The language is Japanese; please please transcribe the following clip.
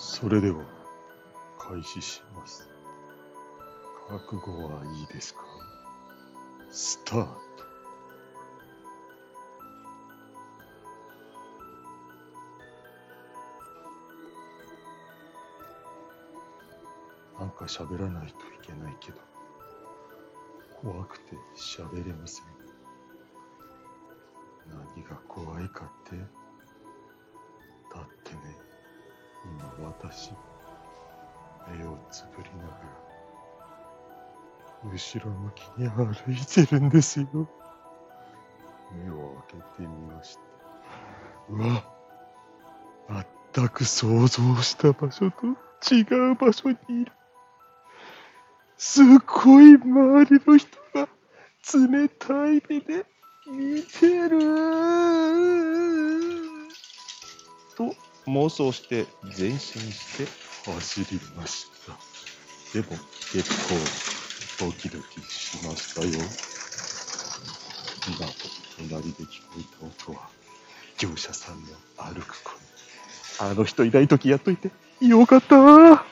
それでは、開始します。覚悟はいいですか？スタート。なんか喋らないといけないけど、怖くて喋れません。何が怖いかって、私、目をつぶりながら、後ろ向きに歩いてるんですよ。目を開けてみました。うわ、全く想像した場所と違う場所にいる。すごい周りの人が冷たい目で見てる。妄想して前進して走りました。でも結構ドキドキしましたよ。今、隣で聞こえた音は業者さんの歩く声。あの人いない時やっといてよかった